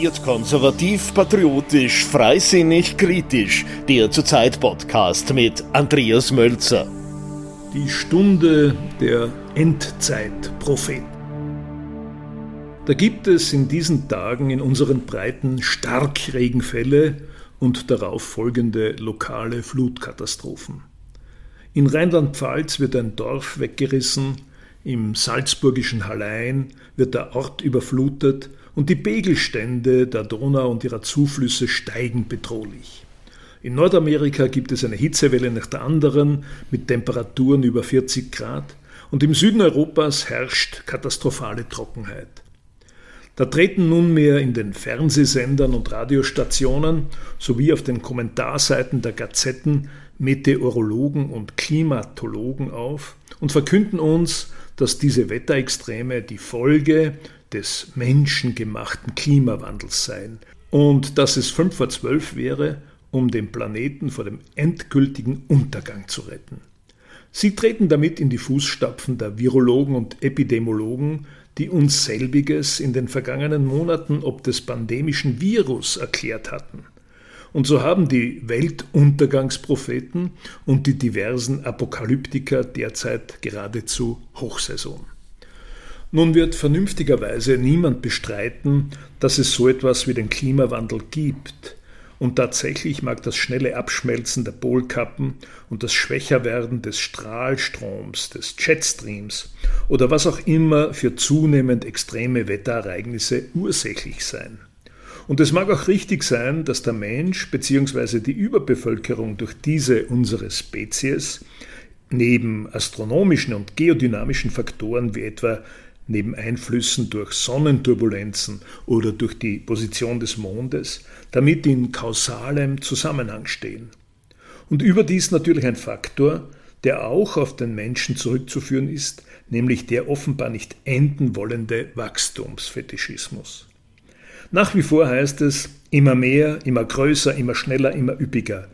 Informiert, konservativ, patriotisch, freisinnig, kritisch. Der Zurzeit Podcast mit Andreas Mölzer. Die Stunde der Endzeitpropheten. Da gibt es in diesen Tagen in unseren Breiten Starkregenfälle und darauf folgende lokale Flutkatastrophen. In Rheinland-Pfalz wird ein Dorf weggerissen, im salzburgischen Hallein wird der Ort überflutet und die Pegelstände der Donau und ihrer Zuflüsse steigen bedrohlich. In Nordamerika gibt es eine Hitzewelle nach der anderen mit Temperaturen über 40 Grad und im Süden Europas herrscht katastrophale Trockenheit. Da treten nunmehr in den Fernsehsendern und Radiostationen sowie auf den Kommentarseiten der Gazetten Meteorologen und Klimatologen auf und verkünden uns, dass diese Wetterextreme die Folge des menschengemachten Klimawandels seien und dass es fünf vor zwölf wäre, um den Planeten vor dem endgültigen Untergang zu retten. Sie treten damit in die Fußstapfen der Virologen und Epidemiologen, die uns selbiges in den vergangenen Monaten ob des pandemischen Virus erklärt hatten. Und so haben die Weltuntergangspropheten und die diversen Apokalyptiker derzeit geradezu Hochsaison. Nun wird vernünftigerweise niemand bestreiten, dass es so etwas wie den Klimawandel gibt, und tatsächlich mag das schnelle Abschmelzen der Polkappen und das Schwächerwerden des Strahlstroms, des Jetstreams oder was auch immer für zunehmend extreme Wetterereignisse ursächlich sein. Und es mag auch richtig sein, dass der Mensch bzw. die Überbevölkerung durch diese unsere Spezies neben astronomischen und geodynamischen Faktoren wie etwa neben Einflüssen durch Sonnenturbulenzen oder durch die Position des Mondes, damit in kausalem Zusammenhang stehen. Und überdies natürlich ein Faktor, der auch auf den Menschen zurückzuführen ist, nämlich der offenbar nicht enden wollende Wachstumsfetischismus. Nach wie vor heißt es immer mehr, immer größer, immer schneller, immer üppiger.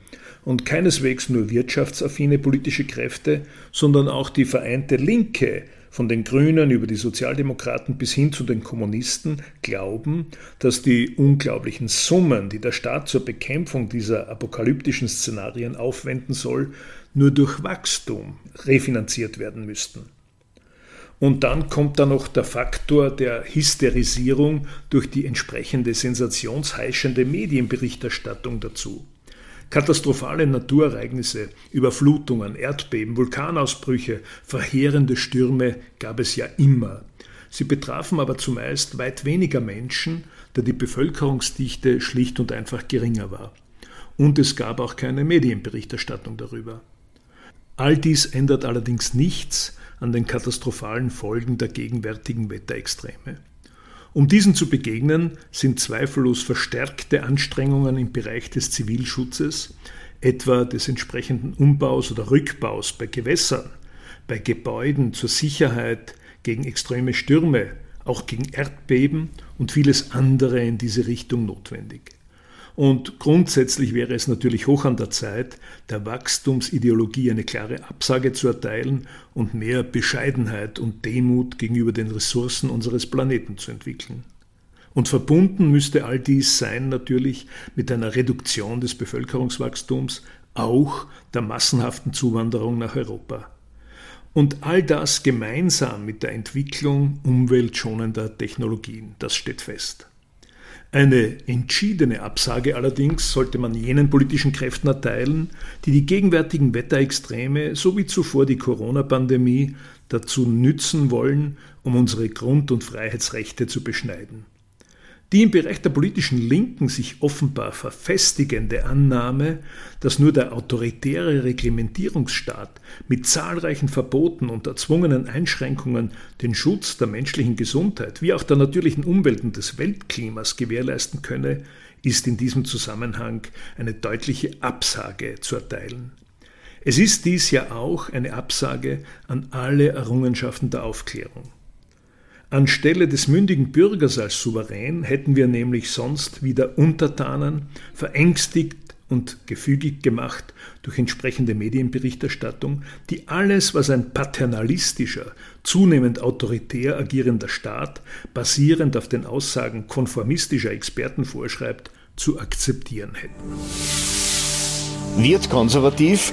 Und keineswegs nur wirtschaftsaffine politische Kräfte, sondern auch die vereinte Linke von den Grünen über die Sozialdemokraten bis hin zu den Kommunisten glauben, dass die unglaublichen Summen, die der Staat zur Bekämpfung dieser apokalyptischen Szenarien aufwenden soll, nur durch Wachstum refinanziert werden müssten. Und dann kommt da noch der Faktor der Hysterisierung durch die entsprechende sensationsheischende Medienberichterstattung dazu. Katastrophale Naturereignisse, Überflutungen, Erdbeben, Vulkanausbrüche, verheerende Stürme gab es ja immer. Sie betrafen aber zumeist weit weniger Menschen, da die Bevölkerungsdichte schlicht und einfach geringer war. Und es gab auch keine Medienberichterstattung darüber. All dies ändert allerdings nichts an den katastrophalen Folgen der gegenwärtigen Wetterextreme. Um diesen zu begegnen, sind zweifellos verstärkte Anstrengungen im Bereich des Zivilschutzes, etwa des entsprechenden Umbaus oder Rückbaus bei Gewässern, bei Gebäuden zur Sicherheit gegen extreme Stürme, auch gegen Erdbeben und vieles andere in diese Richtung notwendig. Und grundsätzlich wäre es natürlich hoch an der Zeit, der Wachstumsideologie eine klare Absage zu erteilen und mehr Bescheidenheit und Demut gegenüber den Ressourcen unseres Planeten zu entwickeln. Und verbunden müsste all dies sein natürlich mit einer Reduktion des Bevölkerungswachstums, auch der massenhaften Zuwanderung nach Europa. Und all das gemeinsam mit der Entwicklung umweltschonender Technologien, das steht fest. Eine entschiedene Absage allerdings sollte man jenen politischen Kräften erteilen, die die gegenwärtigen Wetterextreme sowie zuvor die Corona-Pandemie dazu nützen wollen, um unsere Grund- und Freiheitsrechte zu beschneiden. Die im Bereich der politischen Linken sich offenbar verfestigende Annahme, dass nur der autoritäre Reglementierungsstaat mit zahlreichen Verboten und erzwungenen Einschränkungen den Schutz der menschlichen Gesundheit wie auch der natürlichen Umwelt und des Weltklimas gewährleisten könne, ist in diesem Zusammenhang eine deutliche Absage zu erteilen. Es ist dies ja auch eine Absage an alle Errungenschaften der Aufklärung. Anstelle des mündigen Bürgers als Souverän hätten wir nämlich sonst wieder Untertanen, verängstigt und gefügig gemacht durch entsprechende Medienberichterstattung, die alles, was ein paternalistischer, zunehmend autoritär agierender Staat basierend auf den Aussagen konformistischer Experten vorschreibt, zu akzeptieren hätten. Wird konservativ,